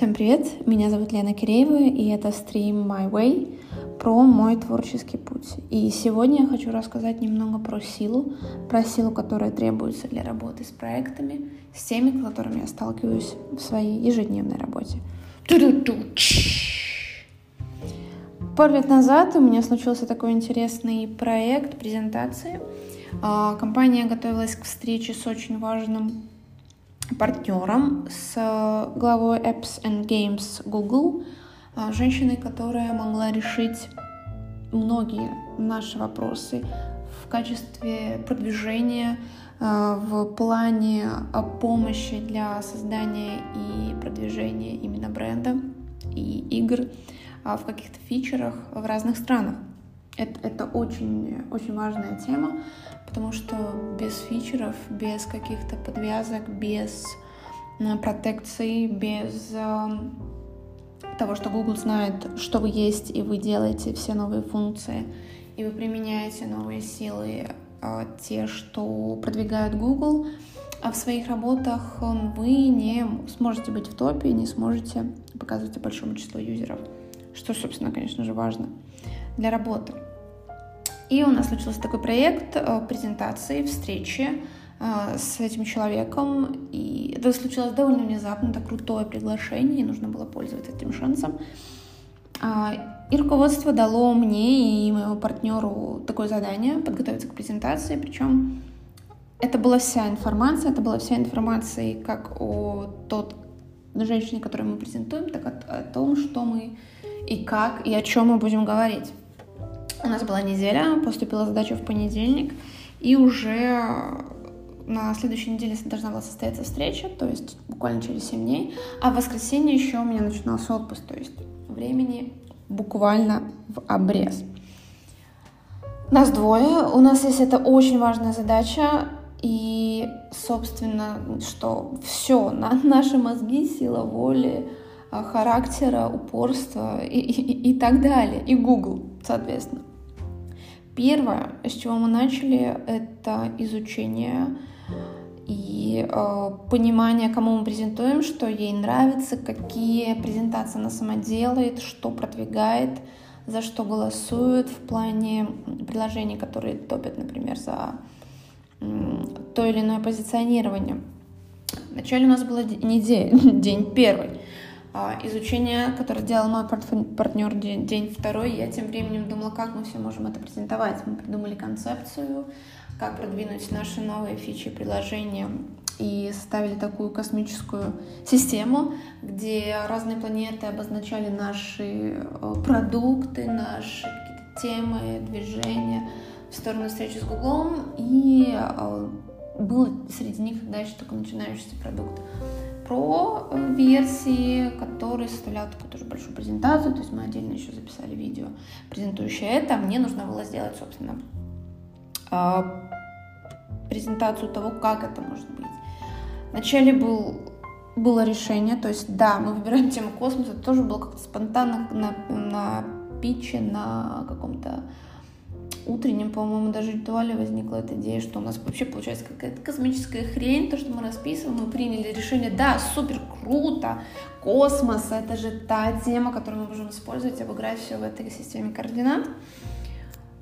Всем привет, меня зовут Лена Киреева, и это стрим My Way про мой творческий путь. И сегодня я хочу рассказать немного про силу, про силу, которая требуется для работы с проектами, с теми, с которыми я сталкиваюсь в своей ежедневной работе. Пару лет назад у меня случился такой интересный проект презентации. А, компания готовилась к встрече с очень важным партнером, с главой Apps and Games Google, а, женщиной, которая могла решить многие наши вопросы в качестве продвижения, а, в плане помощи для создания и продвижения именно бренда и игр в каких-то фичерах в разных странах. Это, это очень, очень важная тема, потому что без фичеров, без каких-то подвязок, без э, протекции, без э, того, что Google знает, что вы есть, и вы делаете все новые функции, и вы применяете новые силы, э, те, что продвигают Google, а в своих работах вы не сможете быть в топе, не сможете показывать большому числу юзеров, что, собственно, конечно же, важно для работы. И у нас случился такой проект э, презентации, встречи э, с этим человеком. И это случилось довольно внезапно, это крутое приглашение, и нужно было пользоваться этим шансом. А, и руководство дало мне и моему партнеру такое задание подготовиться к презентации, причем это была вся информация, это была вся информация как о тот женщине, которую мы презентуем, так о, о том, что мы и как, и о чем мы будем говорить. Нас была неделя, поступила задача в понедельник, и уже на следующей неделе должна была состояться встреча, то есть буквально через 7 дней, а в воскресенье еще у меня начинался отпуск, то есть времени буквально в обрез. Нас двое, у нас есть эта очень важная задача, и, собственно, что все, на наши мозги, сила воли, а, характера, упорства и, и, и так далее, и Google, соответственно. Первое, с чего мы начали, это изучение и э, понимание, кому мы презентуем, что ей нравится, какие презентации она сама делает, что продвигает, за что голосует в плане приложений, которые топят, например, за то или иное позиционирование. Вначале у нас был день, день первый. А, изучение, которое делал мой партнер день, день второй, я тем временем думала, как мы все можем это презентовать. Мы придумали концепцию, как продвинуть наши новые фичи приложения и составили такую космическую систему, где разные планеты обозначали наши э, продукты, наши темы, движения в сторону встречи с Гуглом, и э, был среди них еще только начинающийся продукт про э, версии, который составлял такую тоже большую презентацию, то есть мы отдельно еще записали видео, презентующее это. Мне нужно было сделать, собственно, а, презентацию того, как это может быть. Вначале был, было решение, то есть да, мы выбираем тему космоса, это тоже было как-то спонтанно на, на питче, на каком-то утреннем, по-моему, даже ритуале возникла эта идея, что у нас вообще получается какая-то космическая хрень, то, что мы расписываем, мы приняли решение, да, супер круто, космос, это же та тема, которую мы можем использовать, обыграть все в этой системе координат.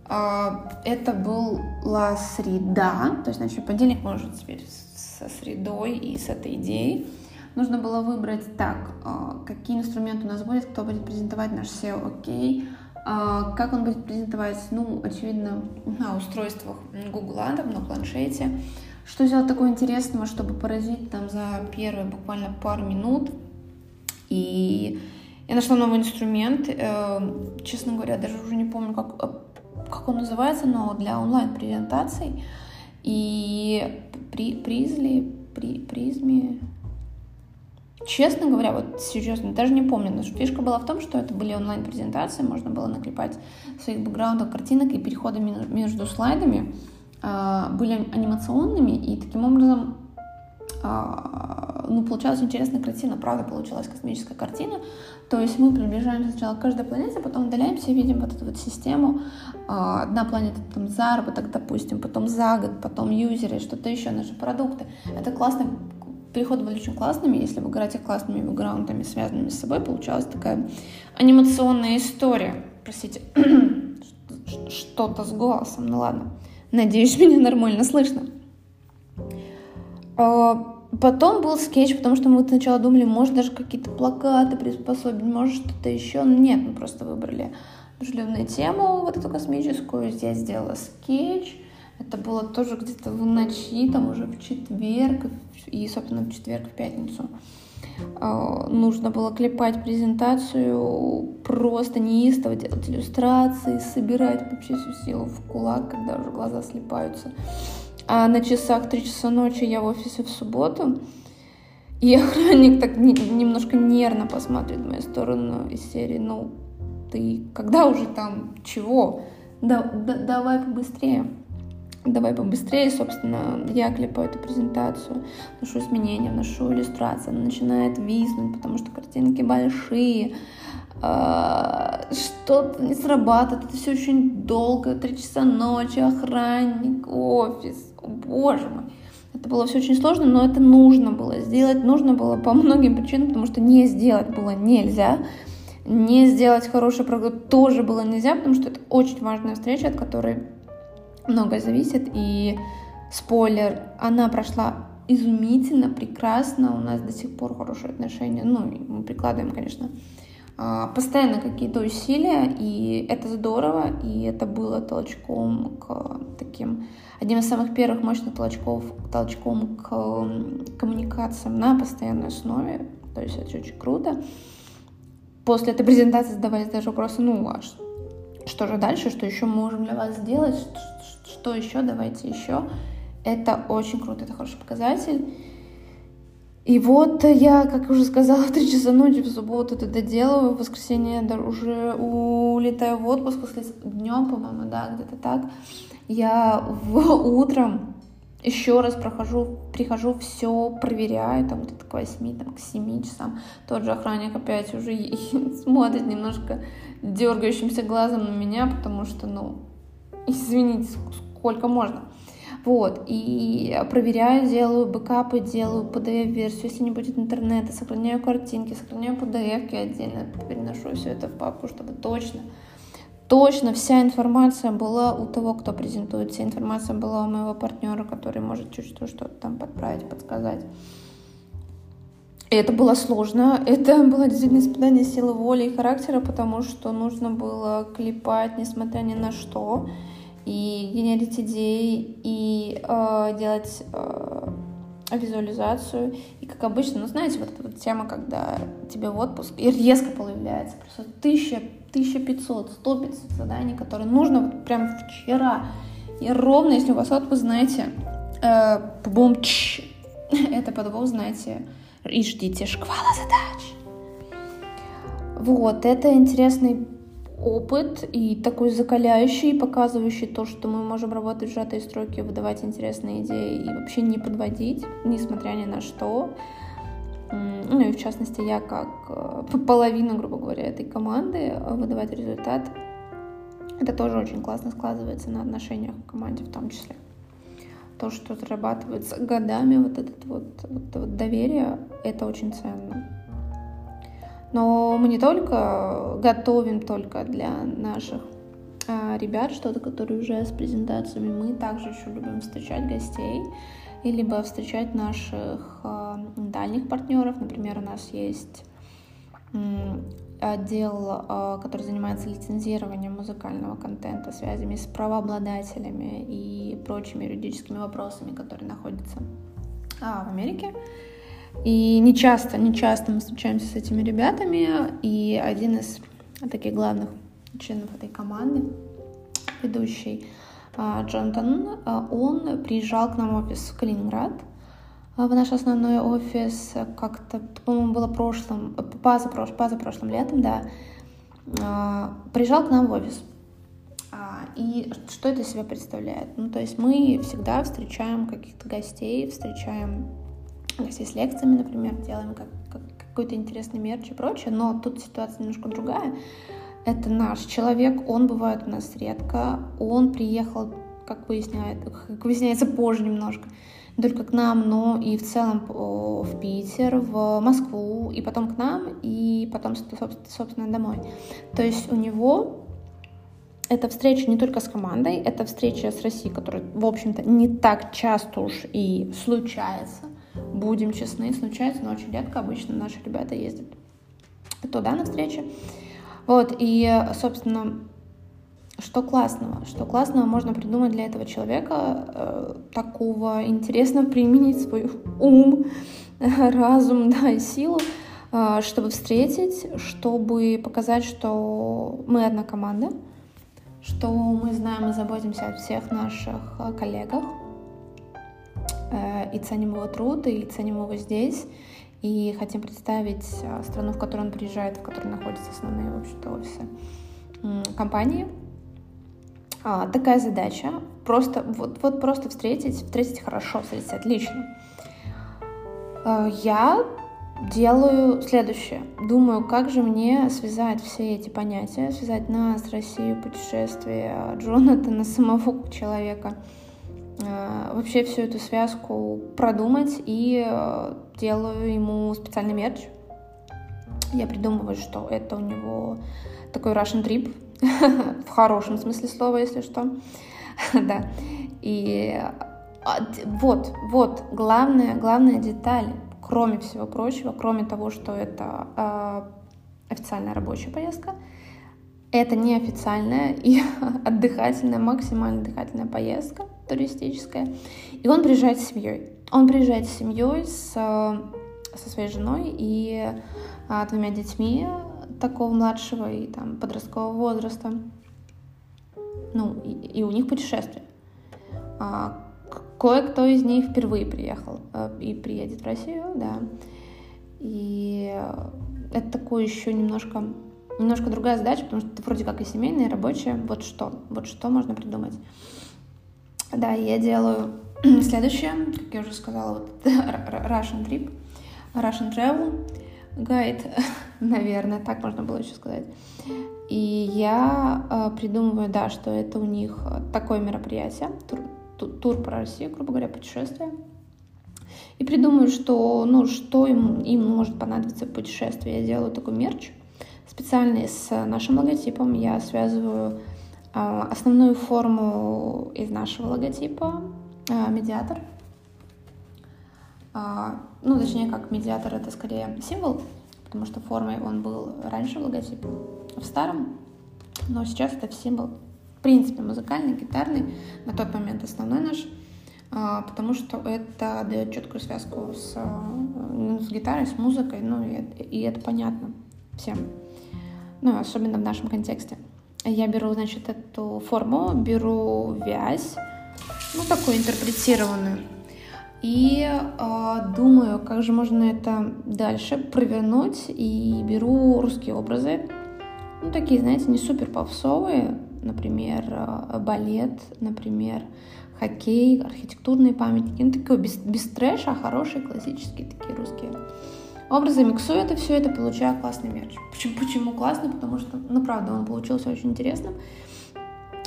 А, это была среда, то есть, значит, понедельник может теперь со средой и с этой идеей. Нужно было выбрать так, а, какие инструменты у нас будет, кто будет презентовать наш SEO, окей, okay а, как он будет презентовать? Ну, очевидно, на устройствах Google, там, на планшете. Что сделать такого интересного, чтобы поразить там за первые буквально пару минут? И я нашла новый инструмент. Э, честно говоря, даже уже не помню, как, как он называется, но для онлайн-презентаций. И при, призли, при, призме, Честно говоря, вот серьезно, даже не помню, но фишка была в том, что это были онлайн-презентации, можно было наклепать своих бэкграундов картинок, и переходы между слайдами э, были анимационными, и таким образом э, ну, получалась интересная картина, правда получилась космическая картина, то есть мы приближаемся сначала к каждой планете, потом удаляемся и видим вот эту вот систему, э, одна планета там заработок, допустим, потом за год, потом юзеры, что-то еще, наши продукты. Это классно переходы были очень классными. Если вы играете классными бэкграундами, связанными с собой, получалась такая анимационная история. Простите, что-то с голосом, ну ладно. Надеюсь, меня нормально слышно. А, потом был скетч, потому что мы сначала думали, может даже какие-то плакаты приспособить, может что-то еще. Нет, мы просто выбрали дружелюбную тему, вот эту космическую. Здесь сделала скетч. Это было тоже где-то в ночи, там уже в четверг, и, собственно, в четверг, в пятницу. А, нужно было клепать презентацию, просто неистово делать иллюстрации, собирать вообще всю силу в кулак, когда уже глаза слепаются. А на часах 3 часа ночи я в офисе в субботу, и охранник так не, немножко нервно посмотрит в мою сторону из серии, ну, ты когда уже там, чего? Да, да, давай побыстрее давай побыстрее, собственно, я клепаю эту презентацию, ношу изменения, ношу иллюстрации, она начинает виснуть, потому что картинки большие, а, что-то не срабатывает, это все очень долго, три часа ночи, охранник, офис, о, боже мой. Это было все очень сложно, но это нужно было сделать, нужно было по многим причинам, потому что не сделать было нельзя, не сделать хороший прогноз тоже было нельзя, потому что это очень важная встреча, от которой многое зависит. И спойлер, она прошла изумительно, прекрасно, у нас до сих пор хорошие отношения, ну, мы прикладываем, конечно, а, постоянно какие-то усилия, и это здорово, и это было толчком к таким, одним из самых первых мощных толчков, толчком к коммуникациям на постоянной основе, то есть это очень круто. После этой презентации задавались даже вопросы, ну, а что же дальше, что еще мы можем для вас сделать, что еще, давайте еще. Это очень круто, это хороший показатель. И вот я, как уже сказала, в 3 часа ночи в субботу это доделываю, в воскресенье уже улетаю в отпуск, днем, по-моему, да, где-то так. Я в утром еще раз прохожу, прихожу, все проверяю, там где-то к 8, там, к 7 часам. Тот же охранник опять уже смотрит немножко дергающимся глазом на меня, потому что, ну, извините, сколько можно. Вот, и проверяю, делаю бэкапы, делаю PDF-версию, если не будет интернета, сохраняю картинки, сохраняю PDF-ки отдельно, переношу все это в папку, чтобы точно, точно вся информация была у того, кто презентует, вся информация была у моего партнера, который может чуть-чуть что-то там подправить, подсказать. И это было сложно. Это было действительно испытание силы воли и характера, потому что нужно было клепать, несмотря ни на что и генерить идеи, и э, делать э, визуализацию. И как обычно, ну знаете, вот эта вот тема, когда тебе в отпуск, и резко появляется просто тысяча, 1500, 100 500 заданий, которые нужно вот прям вчера. И ровно, если у вас отпуск, знаете, э, бум это подвох, знаете, и ждите шквала задач. Вот, это интересный опыт и такой закаляющий, показывающий то, что мы можем работать в сжатой строке, выдавать интересные идеи и вообще не подводить, несмотря ни на что. Ну и в частности я как э, половина, грубо говоря, этой команды э, выдавать результат. Это тоже очень классно складывается на отношениях в команде в том числе. То, что зарабатывается годами, вот это вот, вот, вот доверие, это очень ценно. Но мы не только готовим только для наших а, ребят что-то, которые уже с презентациями, мы также еще любим встречать гостей и либо встречать наших а, дальних партнеров. Например, у нас есть отдел, а, который занимается лицензированием музыкального контента, связями с правообладателями и прочими юридическими вопросами, которые находятся в Америке. И не часто, не часто мы встречаемся с этими ребятами. И один из таких главных членов этой команды, ведущий а, Джонатан, а, он приезжал к нам в офис в Калининград, а, в наш основной офис как-то, по-моему, было прошлым, позапрош, позапрошлым летом, да, приезжал к нам в офис. И что это себя представляет? Ну, то есть мы всегда встречаем каких-то гостей, встречаем гостей с лекциями, например, делаем как, как, какой-то интересный мерч и прочее, но тут ситуация немножко другая. Это наш человек, он бывает у нас редко, он приехал, как, выясняет, как выясняется позже немножко, не только к нам, но и в целом в Питер, в Москву, и потом к нам, и потом, собственно, домой. То есть у него это встреча не только с командой, это встреча с Россией, которая, в общем-то, не так часто уж и случается. Будем честны, случается, но очень редко обычно наши ребята ездят туда на встречи. Вот, и, собственно, что классного? Что классного можно придумать для этого человека, э, такого интересного применить свой ум, разум, да, и силу, э, чтобы встретить, чтобы показать, что мы одна команда, что мы знаем и заботимся о всех наших э, коллегах, и ценим его труд, и ценим его здесь, и хотим представить э, страну, в которую он приезжает, в которой находятся основные, в общем-то, офисы компании. А, такая задача. Просто, вот, вот просто встретить, встретить хорошо, встретить отлично. А, я делаю следующее. Думаю, как же мне связать все эти понятия, связать нас, Россию, путешествие, Джонатана, самого человека, вообще всю эту связку продумать и делаю ему специальный мерч. Я придумываю, что это у него такой Russian trip, в хорошем смысле слова, если что. да. И а, вот, вот, главная, главная деталь, кроме всего прочего, кроме того, что это э, официальная рабочая поездка, это неофициальная и отдыхательная, максимально отдыхательная поездка туристическая. И он приезжает с семьей. Он приезжает с семьей, с, со своей женой и а, двумя детьми такого младшего и там подросткового возраста. Ну, и, и у них путешествие. А, кое-кто из них впервые приехал а, и приедет в Россию, да. И это такое еще немножко, немножко другая задача, потому что это вроде как и семейная, и рабочая. Вот что, вот что можно придумать. Да, я делаю следующее, как я уже сказала, вот Russian Trip, Russian Travel гайд, наверное, так можно было еще сказать. И я э, придумываю, да, что это у них такое мероприятие, тур, тур, по России, грубо говоря, путешествие. И придумаю, что, ну, что им, им может понадобиться в путешествии. Я делаю такой мерч специальный с нашим логотипом. Я связываю основную форму из нашего логотипа, э, медиатор, а, ну, точнее, как медиатор это скорее символ, потому что формой он был раньше в логотипе, в старом, но сейчас это символ, в принципе, музыкальный, гитарный, на тот момент основной наш, а, потому что это дает четкую связку с, ну, с гитарой, с музыкой, ну, и, и это понятно всем, ну, особенно в нашем контексте. Я беру, значит, эту форму, беру вязь, ну, такую интерпретированную, и э, думаю, как же можно это дальше провернуть. И беру русские образы. Ну, такие, знаете, не супер попсовые. Например, э, балет, например, хоккей, архитектурные памятники. Ну, такой без, без трэша, а хорошие классические такие русские образы. Миксую это все, это получаю классный мерч. Почему, почему классный? Потому что, ну, правда, он получился очень интересным.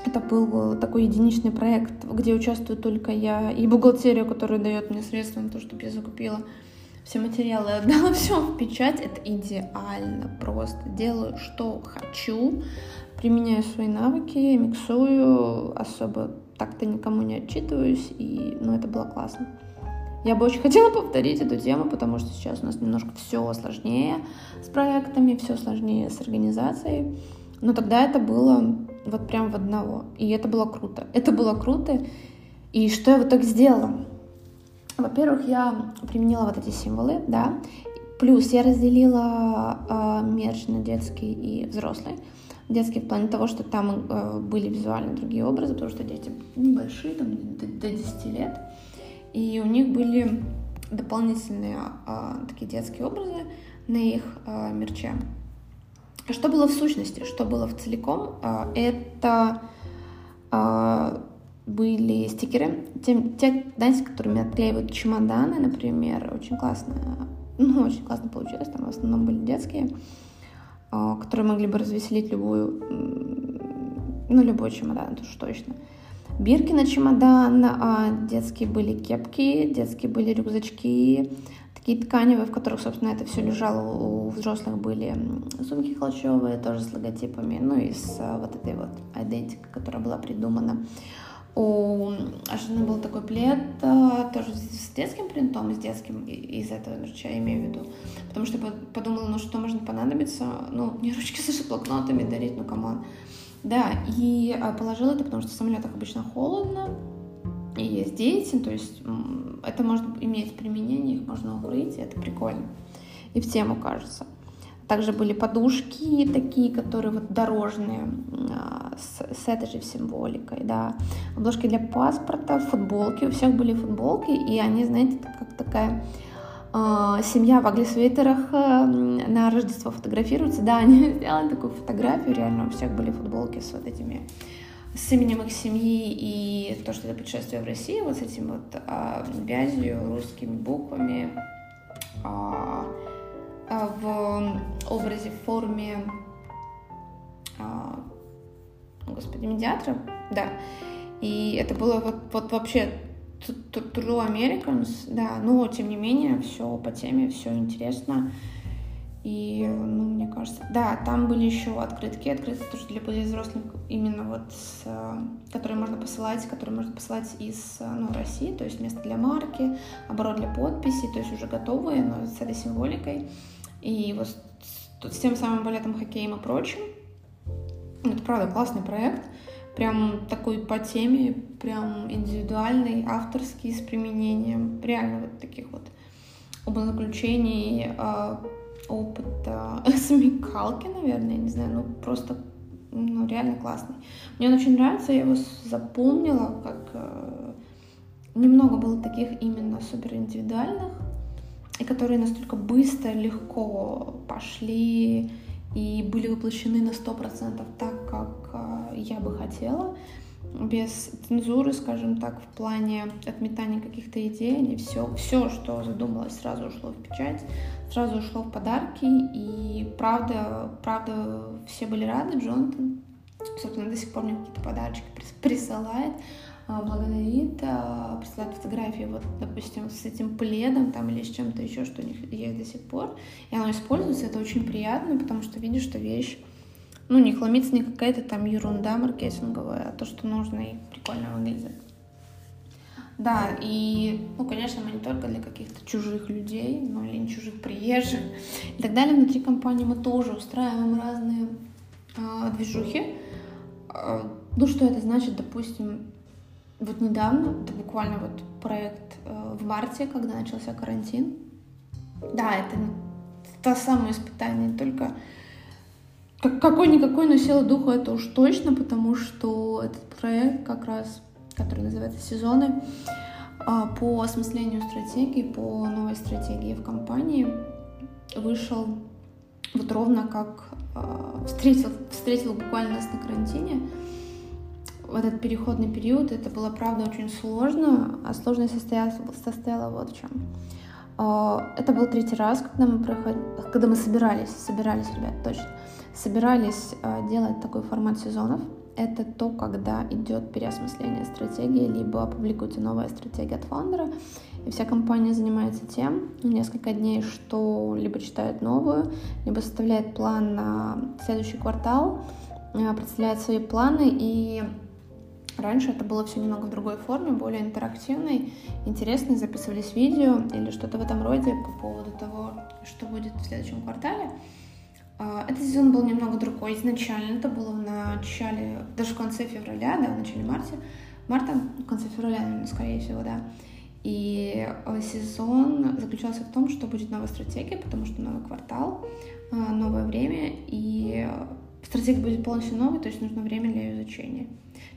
Это был такой единичный проект, где участвую только я и бухгалтерия, которая дает мне средства на то, чтобы я закупила все материалы, отдала все в печать. Это идеально просто. Делаю, что хочу, применяю свои навыки, миксую, особо так-то никому не отчитываюсь, и, ну, это было классно. Я бы очень хотела повторить эту тему, потому что сейчас у нас немножко все сложнее с проектами, все сложнее с организацией. Но тогда это было вот прям в одного. И это было круто. Это было круто. И что я в итоге сделала? Во-первых, я применила вот эти символы, да. Плюс я разделила э, мерч на детский и взрослый. Детский в плане того, что там э, были визуально другие образы, потому что дети небольшие, там до, до 10 лет. И у них были дополнительные э, такие детские образы на их э, мерче. Что было в сущности, что было в целиком? А, это а, были стикеры, те, те, знаете, которыми отклеивают чемоданы, например, очень классно, ну, очень классно получилось, там в основном были детские, а, которые могли бы развеселить любую, ну, любой чемодан, это уж точно. Бирки на чемодан, а детские были кепки, детские были рюкзачки, такие тканевые, в которых, собственно, это все лежало. У взрослых были сумки холщовые, тоже с логотипами, ну и с а, вот этой вот идентикой, которая была придумана. У жены был такой плед, а, тоже с детским принтом, с детским, из этого мерча, я имею в виду. Потому что подумала, ну что можно понадобиться, ну, не ручки с блокнотами дарить, ну, come on. Да, и а, положила это, потому что в самолетах обычно холодно, и есть дети, то есть это может иметь применение, их можно укрыть, и это прикольно. И в тему кажется. Также были подушки такие, которые вот дорожные, а, с, с этой же символикой, да. Обложки для паспорта, футболки, у всех были футболки, и они, знаете, как такая семья в аглисвейтерах э, на Рождество фотографируется. Да, они сделали такую фотографию, реально у всех были футболки с вот этими с именем их семьи и то, что это путешествие в России, вот с этим вот э, вязью, русскими буквами. Э, а, в образе, в форме, а, господи, медиатора, да. И это было вот, вот вообще True Americans, да, но тем не менее все по теме, все интересно. И, ну, мне кажется, да, там были еще открытки, открытки тоже для более взрослых, именно вот, с, которые можно посылать, которые можно посылать из, ну, России, то есть место для марки, оборот для подписи, то есть уже готовые, но с этой символикой. И вот с, с тем самым балетом, хоккеем и прочим. Это правда классный проект. Прям такой по теме, прям индивидуальный, авторский, с применением реально вот таких вот умозаключений, э, опыта смекалки, наверное, не знаю, ну просто ну, реально классный. Мне он очень нравится, я его запомнила, как э, немного было таких именно супер индивидуальных, и которые настолько быстро, легко пошли и были воплощены на 100% так, как а, я бы хотела, без цензуры, скажем так, в плане отметания каких-то идей, они все, все, что задумалось, сразу ушло в печать, сразу ушло в подарки, и правда, правда, все были рады, Джонатан, собственно, до сих пор мне какие-то подарочки присылает, а, благодарит, а, присылает фотографии, вот, допустим, с этим пледом там или с чем-то еще, что у них есть до сих пор, и оно используется, это очень приятно, потому что видишь, что вещь, ну, не хламится не какая-то там ерунда маркетинговая, а то, что нужно и прикольно выглядит. Да, и, ну, конечно, мы не только для каких-то чужих людей, но или чужих приезжих и так далее. Внутри компании мы тоже устраиваем разные э, движухи. Э, ну, что это значит, допустим, вот недавно, это буквально вот проект э, в марте, когда начался карантин. Да, это то самое испытание, только какой-никакой, но сила духа это уж точно, потому что этот проект как раз, который называется «Сезоны», а, по осмыслению стратегии, по новой стратегии в компании вышел вот ровно как а, встретил, встретил буквально нас на карантине в этот переходный период это было, правда, очень сложно, а сложность состояла, состояла вот в чем. А, это был третий раз, когда мы, проход... когда мы собирались, собирались, ребят, точно, собирались а, делать такой формат сезонов. Это то, когда идет переосмысление стратегии, либо публикуется новая стратегия от фаундера, и вся компания занимается тем несколько дней, что либо читает новую, либо составляет план на следующий квартал, а, представляет свои планы и Раньше это было все немного в другой форме, более интерактивной, интересной, записывались видео или что-то в этом роде по поводу того, что будет в следующем квартале. А, этот сезон был немного другой. Изначально это было в начале, даже в конце февраля, да, в начале марта, марта, в конце февраля, скорее всего, да. И э, сезон заключался в том, что будет новая стратегия, потому что новый квартал, э, новое время, и стратегия будет полностью новой, то есть нужно время для ее изучения.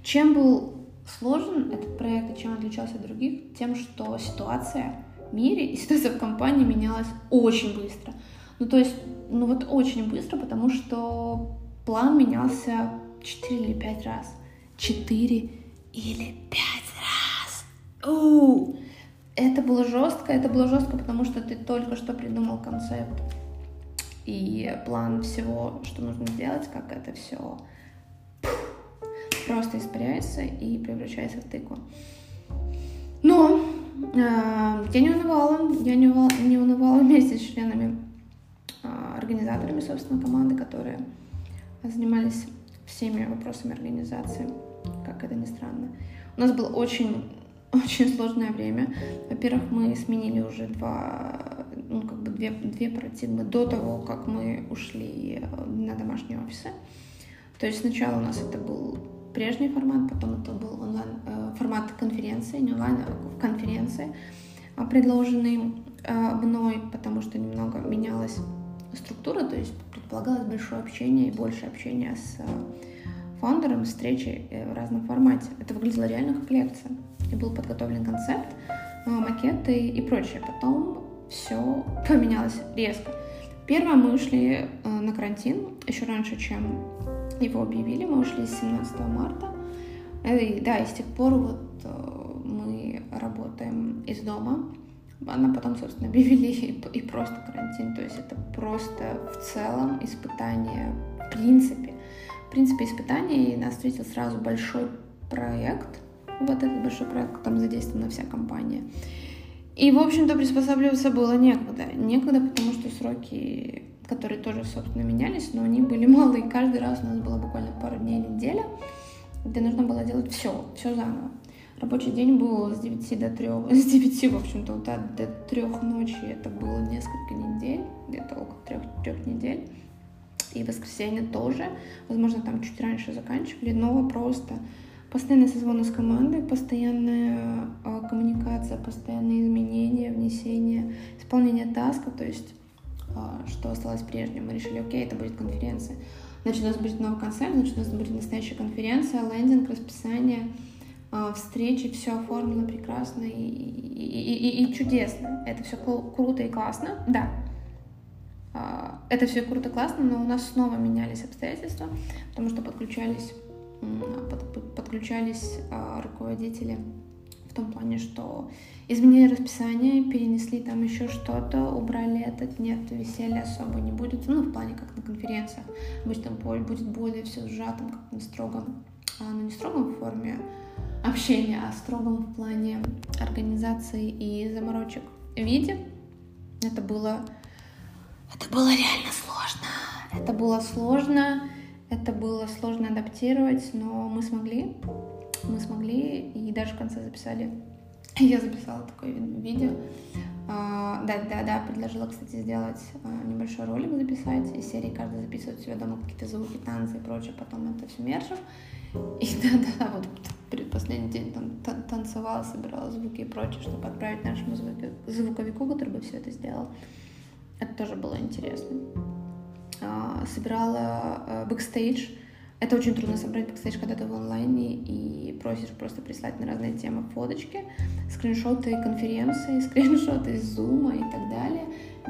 Чем был сложен этот проект и чем отличался от других? Тем, что ситуация в мире и ситуация в компании менялась очень быстро. Ну, то есть, ну вот очень быстро, потому что план менялся 4 или 5 раз. 4 или 5 раз. У-у-у. Это было жестко, это было жестко, потому что ты только что придумал концепт и план всего, что нужно сделать, как это все просто испаряется и превращается в тыкву. Но э, я не унывала, я не, унывала, не унывала вместе с членами, организаторами, собственно, команды, которые занимались всеми вопросами организации, как это ни странно. У нас было очень, очень сложное время. Во-первых, мы сменили уже два, ну, как бы две, две парадигмы до того, как мы ушли на домашние офисы. То есть сначала у нас это был прежний формат, потом это был онлайн, э, формат конференции, не онлайн, а конференции, а, предложенный э, мной, потому что немного менялась структура, то есть предполагалось большое общение и больше общения с э, фаундером, встречи в разном формате. Это выглядело реально как лекция. И был подготовлен концепт, макеты и прочее. Потом все поменялось резко. Первое, мы ушли на карантин еще раньше, чем его объявили, мы ушли с 17 марта. И, да, и с тех пор вот э, мы работаем из дома. Она потом, собственно, объявили и, и просто карантин. То есть это просто в целом испытание в принципе. В принципе, испытание, и нас встретил сразу большой проект. Вот этот большой проект, там задействована вся компания. И, в общем-то, приспосабливаться было некогда. Некогда, потому что сроки которые тоже, собственно, менялись, но они были мало, и каждый раз у нас было буквально пару дней, неделя, где нужно было делать все, все заново. Рабочий день был с 9 до 3, с 9, в общем-то, до, до 3 ночи, это было несколько недель, где-то около трех, трех недель. И воскресенье тоже, возможно, там чуть раньше заканчивали, но просто постоянные созвоны с командой, постоянная э, коммуникация, постоянные изменения, внесение, исполнение таска, то есть а, что осталось прежним. Мы решили, окей, это будет конференция. Значит, у нас будет новый концерт, значит, у нас будет настоящая конференция, лендинг, расписание, встречи, все оформлено прекрасно и, и, и, и чудесно. Это все круто и классно, да. А, это все круто и классно, но у нас снова менялись обстоятельства, потому что подключались, подключались руководители в том плане, что изменили расписание, перенесли там еще что-то, убрали этот, нет, веселья особо не будет, ну, в плане как на конференциях, обычно будет более все сжатым, как на строгом, а, ну, не строгом в форме общения, а строгом в плане организации и заморочек виде. Это было, это было реально сложно. Это было сложно, это было сложно адаптировать, но мы смогли мы смогли и даже в конце записали. Я записала такое видео. А, да, да, да, предложила, кстати, сделать а, небольшой ролик записать из серии каждый записывает у себя дома какие-то звуки, танцы и прочее, потом это все мержим. И да, да, вот предпоследний день там танцевала, собирала звуки и прочее, чтобы отправить нашему звуковику, который бы все это сделал. Это тоже было интересно. А, собирала бэкстейдж, это очень трудно собрать бэкстейдж, когда ты в онлайне и просишь просто прислать на разные темы фоточки, скриншоты конференции, скриншоты из зума и так далее.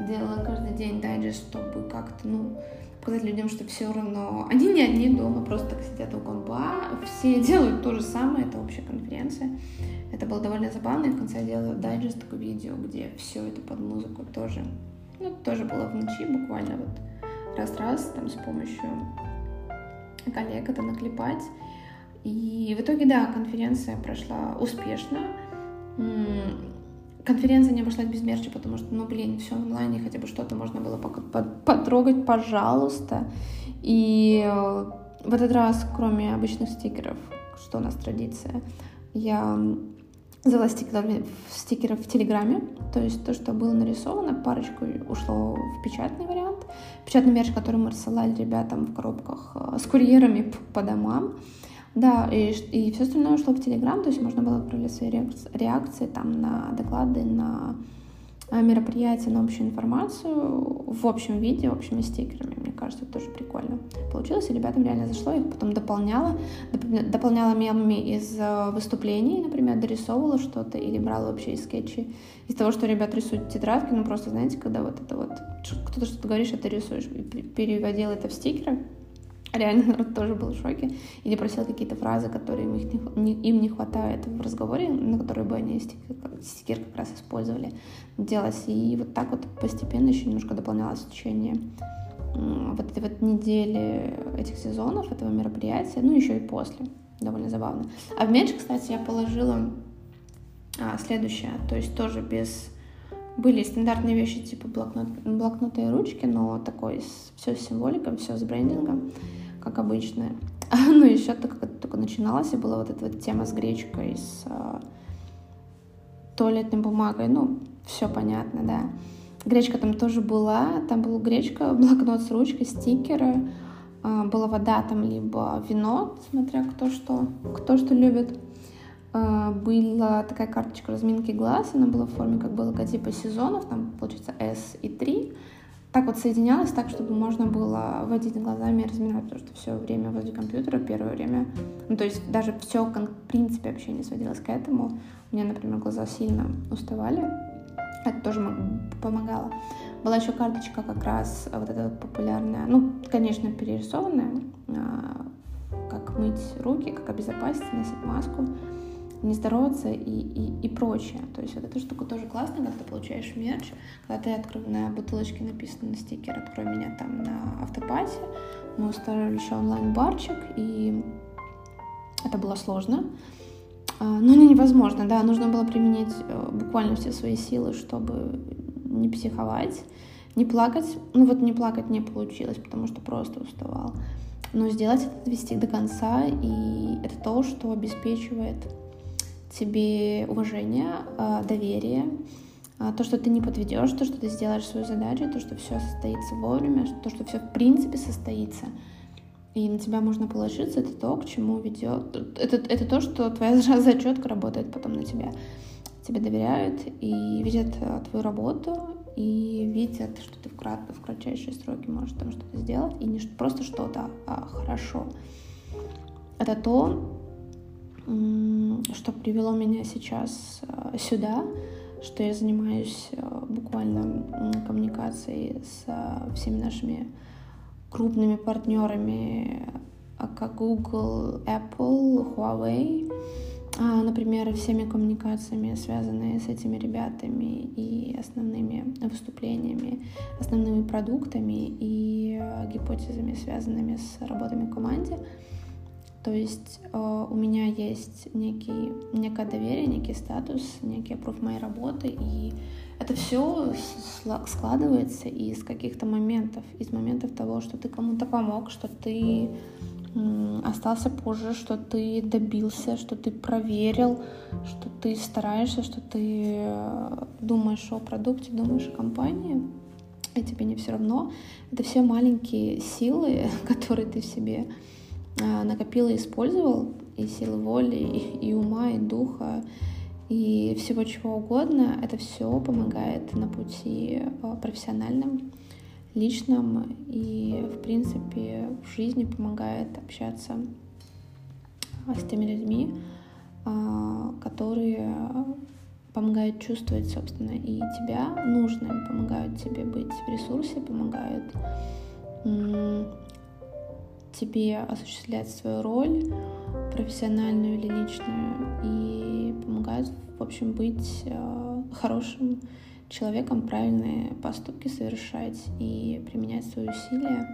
Делала каждый день дайджест, чтобы как-то, ну, показать людям, что все равно они не одни дома, просто так сидят у компа, все делают то же самое, это общая конференция. Это было довольно забавно, и в конце я делала дайджест, такое видео, где все это под музыку тоже, ну, тоже было в ночи буквально вот раз-раз, там, с помощью коллег это наклепать. И в итоге, да, конференция прошла успешно. Конференция не обошлась без мерча, потому что, ну, блин, все онлайн, и хотя бы что-то можно было потрогать, пожалуйста. И э, в этот раз, кроме обычных стикеров, что у нас традиция, я взяла стикеры, стикеры в Телеграме, то есть то, что было нарисовано, парочку ушло в печатный вариант. Печатный мерч, который мы рассылали ребятам в коробках э, с курьерами по домам. Да, и, и все остальное ушло в Телеграм, то есть можно было отправлять свои реакции, там на доклады, на Э, мероприятие на общую информацию в общем виде, общими стикерами. Кажется, тоже прикольно получилось, и ребятам реально зашло. Я их потом дополняла, дополняла мемами из э, выступлений, например, дорисовывала что-то или брала вообще из скетчи. Из того, что ребят рисуют тетрадки, ну просто, знаете, когда вот это вот, кто-то что-то говоришь, а ты рисуешь, переводила это в стикеры, реально народ тоже был в шоке. Или просил какие-то фразы, которые им, их не, им не хватает в разговоре, на которые бы они стикер, стикер как раз использовали, делать. И вот так вот постепенно еще немножко дополнялось в течение вот этой вот недели этих сезонов, этого мероприятия, ну еще и после. довольно забавно. А в мяч, кстати, я положила а, следующее, то есть тоже без... Были стандартные вещи типа блокнот, блокноты и ручки, но такой все с символиком, все с брендингом, как обычно. ну, еще только, только начиналась, и была вот эта вот тема с гречкой, с а, туалетной бумагой, ну, все понятно, да. Гречка там тоже была, там была гречка, блокнот с ручкой, стикеры, а, была вода там, либо вино, смотря кто что, кто что любит. А, была такая карточка разминки глаз, она была в форме как бы логотипа сезонов, там получается S и 3. Так вот соединялась так, чтобы можно было водить глазами и разминать, потому что все время возле компьютера, первое время, ну то есть даже все, в принципе, вообще не сводилось к этому. У меня, например, глаза сильно уставали, это тоже помогало. Была еще карточка как раз вот эта вот популярная, ну, конечно, перерисованная, а, как мыть руки, как обезопасить, носить маску, не здороваться и, и, и прочее. То есть вот эта штука тоже классная, когда ты получаешь мерч, когда ты открыл на бутылочке написано на стикер «Открой меня там на автопате». Мы устроили еще онлайн-барчик, и это было сложно. А, но не невозможно, да, нужно было применить э, буквально все свои силы, чтобы не психовать, не плакать. Ну вот не плакать не получилось, потому что просто уставал. Но сделать это, довести до конца, и это то, что обеспечивает тебе уважение, а, доверие, а, то, что ты не подведешь, то, что ты сделаешь свою задачу, то, что все состоится вовремя, то, что все в принципе состоится — и на тебя можно положиться, это то, к чему ведет... Это, это то, что твоя зачетка работает потом на тебя. Тебе доверяют и видят э, твою работу, и видят, что ты в, крат... в кратчайшие сроки можешь там что-то сделать, и не просто что-то, а хорошо. Это то, что привело меня сейчас э, сюда, что я занимаюсь э, буквально коммуникацией с всеми нашими крупными партнерами, а, как Google, Apple, Huawei, а, например, всеми коммуникациями, связанные с этими ребятами и основными выступлениями, основными продуктами и а, гипотезами, связанными с работами в команде. То есть э, у меня есть некий, некое доверие, некий статус, некий опруф моей работы, и это все складывается из каких-то моментов, из моментов того, что ты кому-то помог, что ты остался позже, что ты добился, что ты проверил, что ты стараешься, что ты э, думаешь о продукте, думаешь о компании, и тебе не все равно. Это все маленькие силы, которые ты в себе э, накопил и использовал, и силы воли, и, и ума, и духа, и всего чего угодно. Это все помогает на пути э, профессиональном, личном и, в принципе, в жизни помогает общаться с теми людьми, э, которые помогают чувствовать, собственно, и тебя нужным, помогают тебе быть в ресурсе, помогают тебе осуществлять свою роль, профессиональную или личную, и помогают, в общем, быть э, хорошим человеком, правильные поступки совершать и применять свои усилия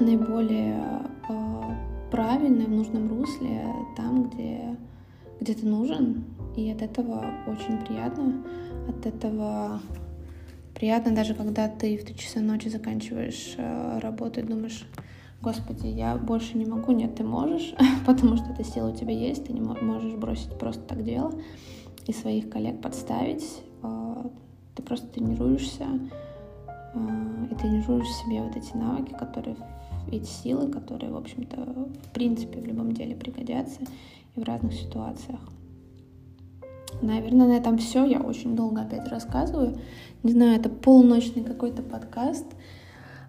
наиболее э, правильно, в нужном русле, там, где, где ты нужен. И от этого очень приятно. От этого приятно даже, когда ты в 3 часа ночи заканчиваешь э, работу и думаешь, Господи, я больше не могу, нет, ты можешь, потому что эта сила у тебя есть, ты не можешь бросить просто так дело и своих коллег подставить. А, ты просто тренируешься а, и тренируешь себе вот эти навыки, которые, эти силы, которые, в общем-то, в принципе, в любом деле пригодятся и в разных ситуациях. Наверное, на этом все. Я очень долго опять рассказываю. Не знаю, это полночный какой-то подкаст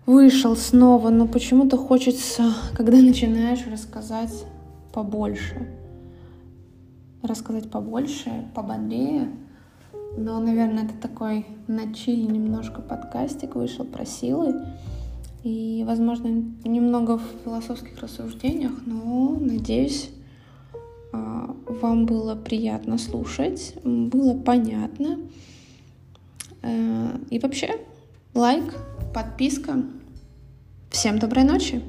вышел снова, но почему-то хочется, когда начинаешь рассказать побольше. Рассказать побольше, пободрее. Но, наверное, это такой на чили немножко подкастик вышел про силы. И, возможно, немного в философских рассуждениях, но, надеюсь, а, вам было приятно слушать, было понятно. Э, и вообще, лайк, подписка. Всем доброй ночи!